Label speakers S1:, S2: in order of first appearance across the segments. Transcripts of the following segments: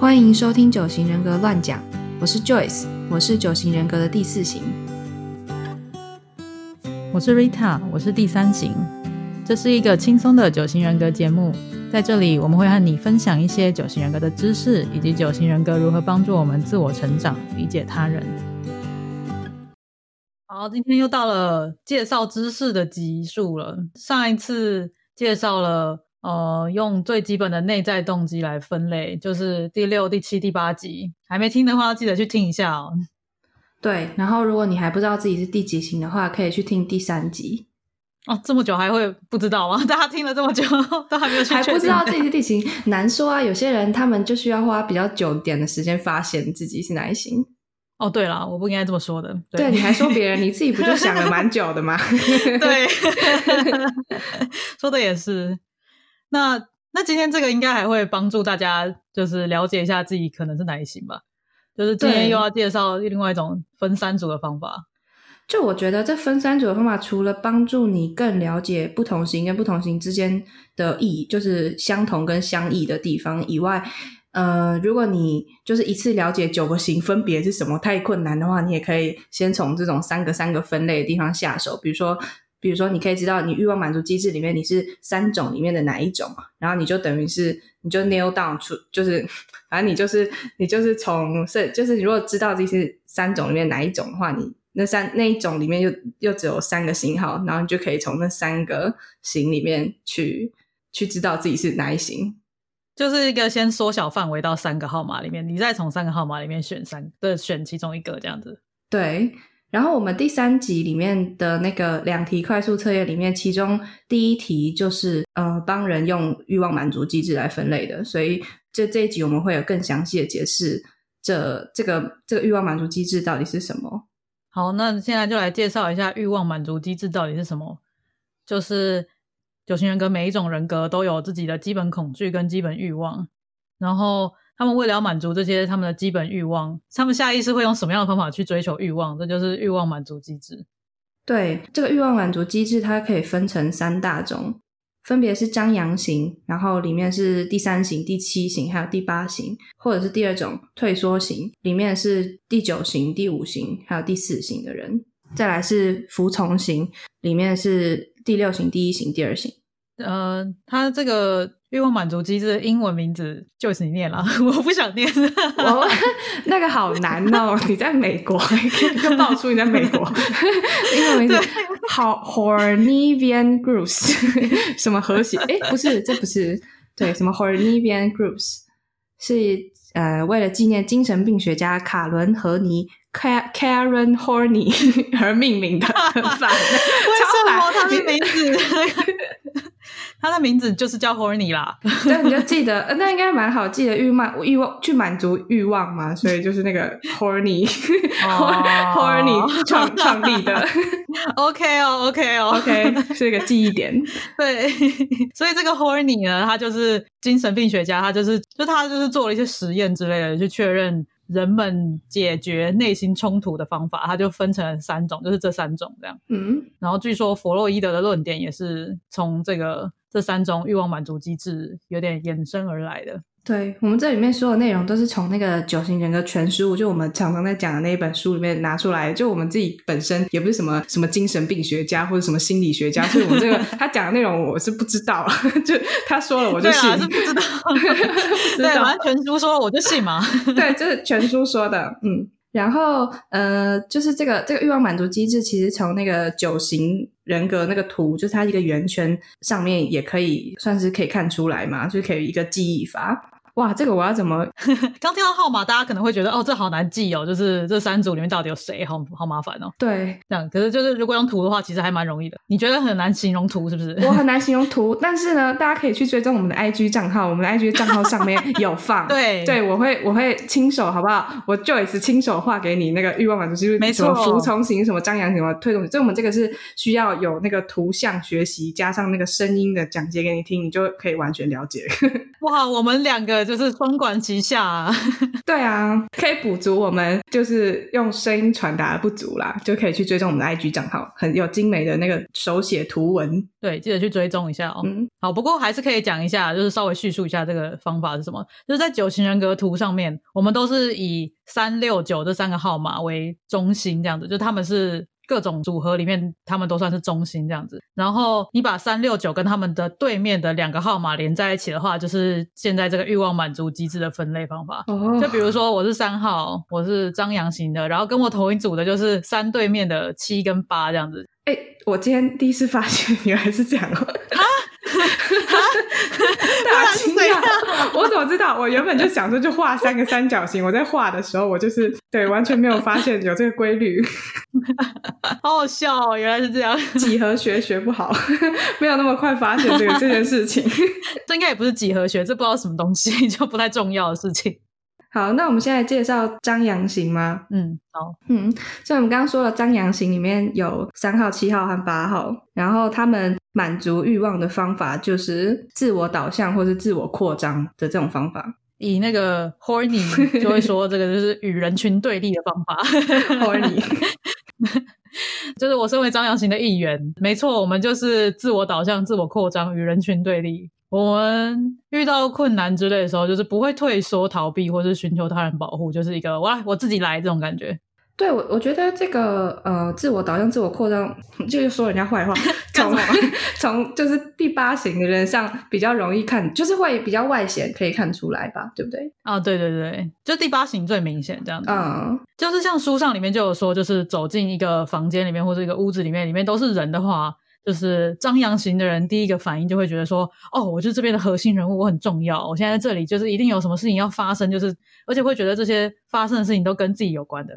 S1: 欢迎收听九型人格乱讲，我是 Joyce，我是九型人格的第四型。
S2: 我是 Rita，我是第三型。这是一个轻松的九型人格节目，在这里我们会和你分享一些九型人格的知识，以及九型人格如何帮助我们自我成长、理解他人。好，今天又到了介绍知识的集数了。上一次介绍了。呃，用最基本的内在动机来分类，就是第六、第七、第八集，还没听的话，记得去听一下哦。
S1: 对，然后如果你还不知道自己是第几型的话，可以去听第三集。
S2: 哦，这么久还会不知道吗？大家听了这么久 都还没有
S1: 还不知道自己是第几型，难说啊。有些人他们就需要花比较久点的时间发现自己是哪一型。
S2: 哦，对了，我不应该这么说的。
S1: 对，你还说别人，你自己不就想了蛮久的吗？
S2: 对，说的也是。那那今天这个应该还会帮助大家，就是了解一下自己可能是哪一型吧。就是今天又要介绍另外一种分三组的方法。
S1: 就我觉得这分三组的方法，除了帮助你更了解不同型跟不同型之间的异，就是相同跟相异的地方以外，呃，如果你就是一次了解九个型分别是什么太困难的话，你也可以先从这种三个三个分类的地方下手，比如说。比如说，你可以知道你欲望满足机制里面你是三种里面的哪一种，然后你就等于是你就 nail down 出，就是 反正你就是你就是从是就是如果知道这是三种里面哪一种的话，你那三那一种里面又又只有三个型号，然后你就可以从那三个型里面去去知道自己是哪一型，
S2: 就是一个先缩小范围到三个号码里面，你再从三个号码里面选三对选其中一个这样子，
S1: 对。然后我们第三集里面的那个两题快速测验里面，其中第一题就是呃帮人用欲望满足机制来分类的，所以这这一集我们会有更详细的解释这这个这个欲望满足机制到底是什么。
S2: 好，那现在就来介绍一下欲望满足机制到底是什么。就是九型人格每一种人格都有自己的基本恐惧跟基本欲望，然后。他们为了要满足这些他们的基本欲望，他们下意识会用什么样的方法去追求欲望？这就是欲望满足机制。
S1: 对，这个欲望满足机制，它可以分成三大种，分别是张扬型，然后里面是第三型、第七型，还有第八型，或者是第二种退缩型，里面是第九型、第五型，还有第四型的人。再来是服从型，里面是第六型、第一型、第二型。
S2: 呃，它这个。欲望满足机制的英文名字就是你念了，我不想念。
S1: 我 那个好难哦，你在美国又爆出你在美国 英文名字，好 Hornivian Groups，什么和谐？哎，不是，这不是对，什么 Hornivian Groups 是呃为了纪念精神病学家卡伦和尼 Karen Horny 而命名的，很烦。为
S2: 什么他的名字？他的名字就是叫 Horny 啦，
S1: 对，你就记得，那应该蛮好记的，欲望欲望去满足欲望嘛，所以就是那个 Horny，Horny 创创立的，
S2: OK 哦，OK 哦
S1: ，OK 是一个记忆点，
S2: 对，所以这个 Horny 呢，他就是精神病学家，他就是就他就是做了一些实验之类的，去确认。人们解决内心冲突的方法，它就分成三种，就是这三种这样。嗯，然后据说弗洛伊德的论点也是从这个这三种欲望满足机制有点衍生而来的。
S1: 对我们这里面所有内容都是从那个九型人格全书，就我们常常在讲的那一本书里面拿出来。就我们自己本身也不是什么什么精神病学家或者什么心理学家，所以我们这个 他讲的内容我是不知道，就他说了我就信，
S2: 是 不知道。对，反正全书说我就信嘛。
S1: 对，就是全书说的，嗯。然后呃，就是这个这个欲望满足机制，其实从那个九型人格那个图，就是它一个圆圈上面也可以算是可以看出来嘛，就可以一个记忆法。哇，这个我要怎么？
S2: 刚听到号码，大家可能会觉得哦，这好难记哦，就是这三组里面到底有谁，好好麻烦哦。
S1: 对，
S2: 这样可是就是如果用图的话，其实还蛮容易的。你觉得很难形容图是不是？
S1: 我很难形容图，但是呢，大家可以去追踪我们的 IG 账号，我们的 IG 账号上面有放。
S2: 对，
S1: 对我会我会亲手好不好？我 Joyce 亲手画给你那个欲望满足，就是
S2: 没错，
S1: 服从型什么张扬型什么推动型，就我们这个是需要有那个图像学习加上那个声音的讲解给你听，你就可以完全了解。
S2: 哇，我们两个个就是双管齐下、啊。
S1: 对啊，可以补足我们就是用声音传达的不足啦，就可以去追踪我们的 IG 账号，很有精美的那个手写图文。
S2: 对，记得去追踪一下哦。
S1: 嗯，
S2: 好，不过还是可以讲一下，就是稍微叙述一下这个方法是什么。就是在九型人格图上面，我们都是以三六九这三个号码为中心，这样子，就他们是各种组合里面，他们都算是中心这样子。然后你把三六九跟他们的对面的两个号码连在一起的话，就是现在这个欲望满足机制的分类方法。
S1: 哦
S2: 就比如说我是三号，我是张扬型的，然后跟我同一组的就是三对面的七跟八这样子。
S1: 哎、我今天第一次发现原来是这样哦、大惊讶！我知道？我原本就想说就画三个三角形，我在画的时候，我就是对完全没有发现有这个规律。
S2: 好好笑哦，原来是这样。
S1: 几何学学不好，没有那么快发现这个这件事情。
S2: 这应该也不是几何学，这不知道什么东西，就不太重要的事情。
S1: 好，那我们现在介绍张扬型吗？
S2: 嗯，好，
S1: 嗯，所以我们刚刚说了，张扬型里面有三号、七号和八号，然后他们满足欲望的方法就是自我导向或是自我扩张的这种方法。
S2: 以那个 horny 就会说这个就是与人群对立的方法。
S1: horny
S2: 就是我身为张扬型的一员，没错，我们就是自我导向、自我扩张，与人群对立。我们遇到困难之类的时候，就是不会退缩、逃避，或是寻求他人保护，就是一个我来我自己来这种感觉。
S1: 对我，我觉得这个呃，自我导向、自我扩张，就是说人家坏话，从 从就是第八型的人上比较容易看，就是会比较外显，可以看出来吧，对不对？
S2: 啊，对对对，就第八型最明显这样子。
S1: 嗯，
S2: 就是像书上里面就有说，就是走进一个房间里面或者一个屋子里面，里面都是人的话，就是张扬型的人第一个反应就会觉得说，哦，我就是这边的核心人物，我很重要，我现在在这里就是一定有什么事情要发生，就是而且会觉得这些发生的事情都跟自己有关的。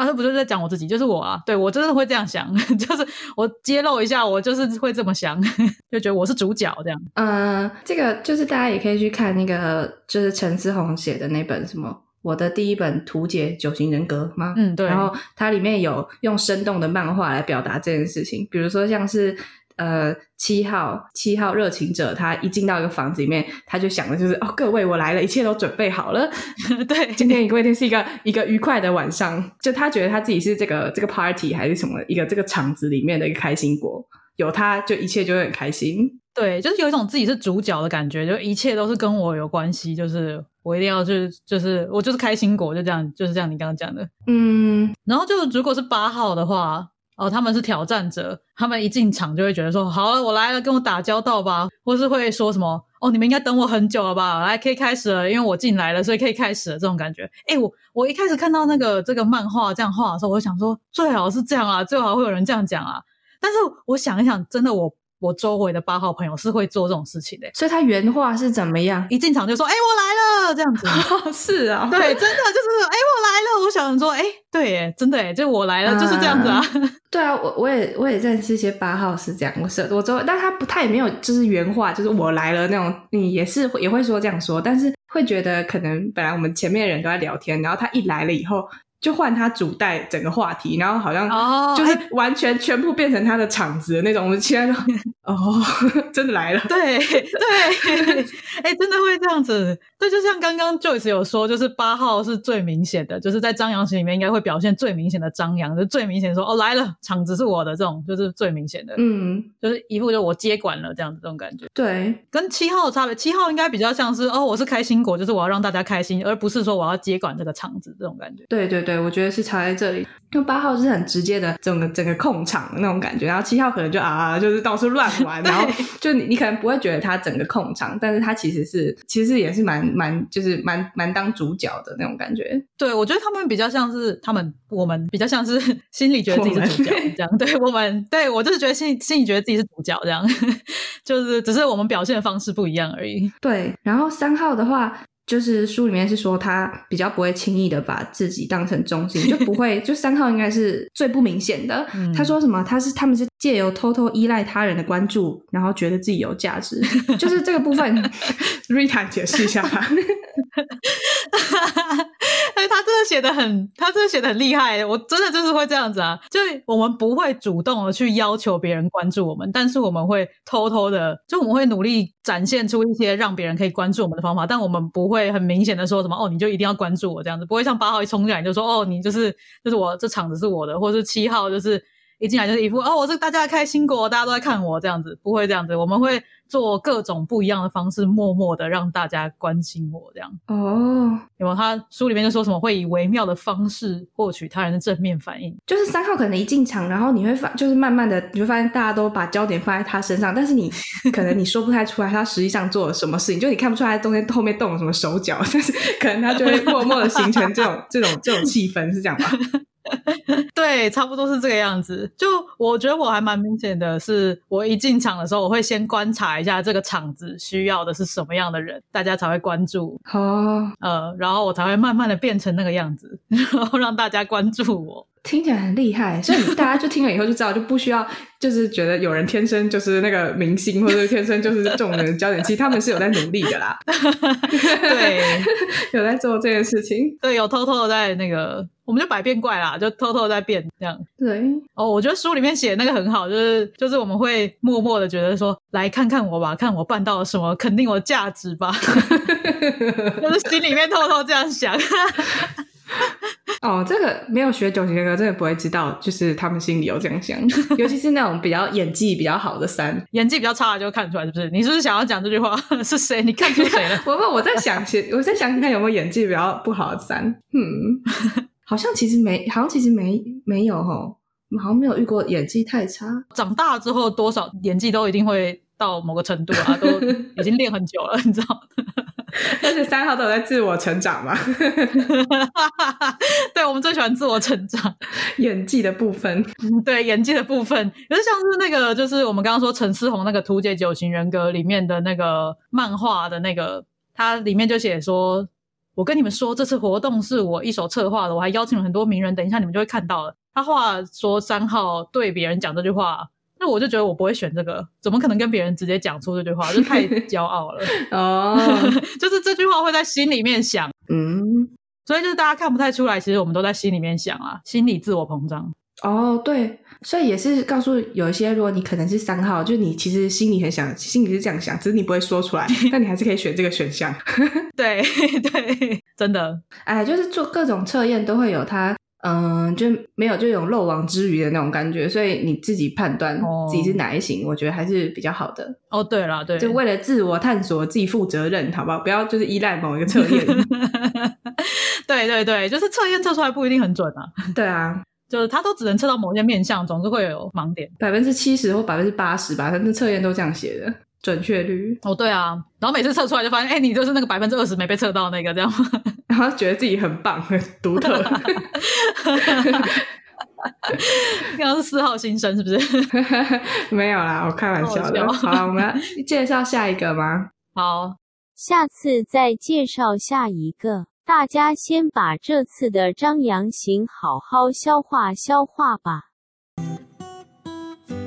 S2: 啊，这不就是在讲我自己，就是我啊，对我真的会这样想，就是我揭露一下，我就是会这么想，就觉得我是主角这样。
S1: 呃，这个就是大家也可以去看那个，就是陈思宏写的那本什么《我的第一本图解九型人格》吗？
S2: 嗯，对。
S1: 然后它里面有用生动的漫画来表达这件事情，比如说像是呃七号七号热情者，他一进到一个房子里面，他就想的就是哦，各位我来了，一切都准备好了，
S2: 对，
S1: 今天一定是一个一个愉快的晚上，就他觉得他自己是这个这个 party 还是什么一个这个场子里面的一个开心果，有他就一切就会很开心。
S2: 对，就是有一种自己是主角的感觉，就一切都是跟我有关系，就是我一定要去，就是我就是开心果，就这样，就是这样。你刚刚讲的，
S1: 嗯，
S2: 然后就如果是八号的话，哦，他们是挑战者，他们一进场就会觉得说，好了，我来了，跟我打交道吧，或是会说什么，哦，你们应该等我很久了吧，来，可以开始了，因为我进来了，所以可以开始了，这种感觉。哎，我我一开始看到那个这个漫画这样画的时候，我就想说，最好是这样啊，最好会有人这样讲啊。但是我想一想，真的我。我周围的八号朋友是会做这种事情的，
S1: 所以他原话是怎么样？
S2: 一进场就说：“哎、我来了！”这样子。
S1: 是啊，
S2: 对，真的就是哎、我来了。我想说，哎、对，耶，真的，哎，就我来了，就是这样子啊。
S1: 对啊，我我也我也认识一些八号是这样，我是我周，但他不太也没有就是原话，就是我来了那种，你也是也会说这样说，但是会觉得可能本来我们前面的人都在聊天，然后他一来了以后。就换他主带整个话题，然后好像
S2: 哦
S1: 就是完全全部变成他的场子的那种。我们现在哦，真的来了，
S2: 对对，哎，真的会这样子。对，就像刚刚 Joyce 有说，就是八号是最明显的，就是在张扬型里面应该会表现最明显的张扬，就最明显说哦来了，场子是我的这种，就是最明显的，
S1: 嗯，
S2: 就是一副就我接管了这样子这种感觉。
S1: 对，
S2: 跟七号的差别，七号应该比较像是哦，我是开心果，就是我要让大家开心，而不是说我要接管这个场子这种感觉。
S1: 对对对，我觉得是差在这里。因为八号是很直接的整个整个控场的那种感觉，然后七号可能就啊，就是到处乱玩，然后就你你可能不会觉得他整个控场，但是他其实是其实也是蛮蛮就是蛮蛮当主角的那种感觉。
S2: 对，我觉得他们比较像是他们我们比较像是 心里觉得自己是主角这样。对我们对我就是觉得心心里觉得自己是主角这样，就是只是我们表现的方式不一样而已。
S1: 对，然后三号的话。就是书里面是说他比较不会轻易的把自己当成中心，就不会 就三号应该是最不明显的。
S2: 嗯
S1: 他说什么？他是他们是借由偷偷依赖他人的关注，然后觉得自己有价值。就是这个部分，Rita 解释一下吧。
S2: 哎，他真的写的很，他真的写的很厉害。我真的就是会这样子啊，就我们不会主动的去要求别人关注我们，但是我们会偷偷的，就我们会努力展现出一些让别人可以关注我们的方法，但我们不会很明显的说什么哦，你就一定要关注我这样子，不会像八号一冲进来就说哦，你就是就是我这场子是我的，或者是七号就是一进来就是一副哦，我是大家的开心果，大家都在看我这样子，不会这样子，我们会。做各种不一样的方式，默默的让大家关心我，这样
S1: 哦。
S2: 有没有他书里面就说什么会以微妙的方式获取他人的正面反应，
S1: 就是三号可能一进场，然后你会发，就是慢慢的你会发现大家都把焦点放在他身上，但是你 可能你说不太出来他实际上做了什么事情，就你看不出来中间后面动了什么手脚，但是可能他就会默默的形成这种这种这种气氛，是这样吗？
S2: 对，差不多是这个样子。就我觉得我还蛮明显的，是我一进场的时候，我会先观察一下这个场子需要的是什么样的人，大家才会关注。
S1: 哦，
S2: 呃，然后我才会慢慢的变成那个样子，然后让大家关注我。
S1: 听起来很厉害，所以 大家就听了以后就知道，就不需要就是觉得有人天生就是那个明星，或者天生就是众人焦点。其实他们是有在努力的啦，
S2: 对，
S1: 有在做这件事情，
S2: 对，有偷偷的在那个，我们就百变怪啦，就偷偷在变这样。
S1: 对，
S2: 哦，我觉得书里面写那个很好，就是就是我们会默默的觉得说，来看看我吧，看我办到了什么，肯定我价值吧，就是心里面偷偷这样想。
S1: 哦，这个没有学九型人格，真的不会知道，就是他们心里有这样想，尤其是那种比较演技比较好的三，
S2: 演技比较差的就看出来，是不是？你是不是想要讲这句话？是谁？你看出谁了？
S1: 我我我在想，我在想看有没有演技比较不好的三，嗯，好像其实没，好像其实没没有哈，好像没有遇过演技太差。
S2: 长大之后，多少演技都一定会到某个程度啊，都已经练很久了，你知道。
S1: 而且三号都有在自我成长嘛，
S2: 对我们最喜欢自我成长，
S1: 演技的部分，
S2: 对演技的部分，有点像是那个，就是我们刚刚说陈思宏那个《图解九型人格》里面的那个漫画的那个，它里面就写说，我跟你们说，这次活动是我一手策划的，我还邀请了很多名人，等一下你们就会看到了。他话说三号对别人讲这句话。那我就觉得我不会选这个，怎么可能跟别人直接讲出这句话？就太 骄傲了
S1: 哦，
S2: 就是这句话会在心里面想，
S1: 嗯，
S2: 所以就是大家看不太出来，其实我们都在心里面想啊，心理自我膨胀。
S1: 哦，对，所以也是告诉有一些，如果你可能是三号，就你其实心里很想，心里是这样想，只是你不会说出来，但你还是可以选这个选项。
S2: 对对，真的，
S1: 哎，就是做各种测验都会有它。嗯，就没有就有漏网之鱼的那种感觉，所以你自己判断自己是哪一型，我觉得还是比较好的。
S2: 哦，对了，对，
S1: 就为了自我探索，自己负责任，好不好？不要就是依赖某一个测验。
S2: 对对对，就是测验测出来不一定很准啊。
S1: 对啊，
S2: 就是它都只能测到某些面相，总是会有盲点。
S1: 百分之七十或百分之八十吧，反正测验都这样写的。准确率
S2: 哦，对啊，然后每次测出来就发现，哎，你就是那个百分之二十没被测到那个，这样，
S1: 然后觉得自己很棒、很独特。
S2: 刚刚是四号新生是不是？
S1: 没有啦，我开玩笑的。好，我们要介绍下一个吗？
S2: 好，
S3: 下次再介绍下一个。大家先把这次的张扬型好好消化消化吧。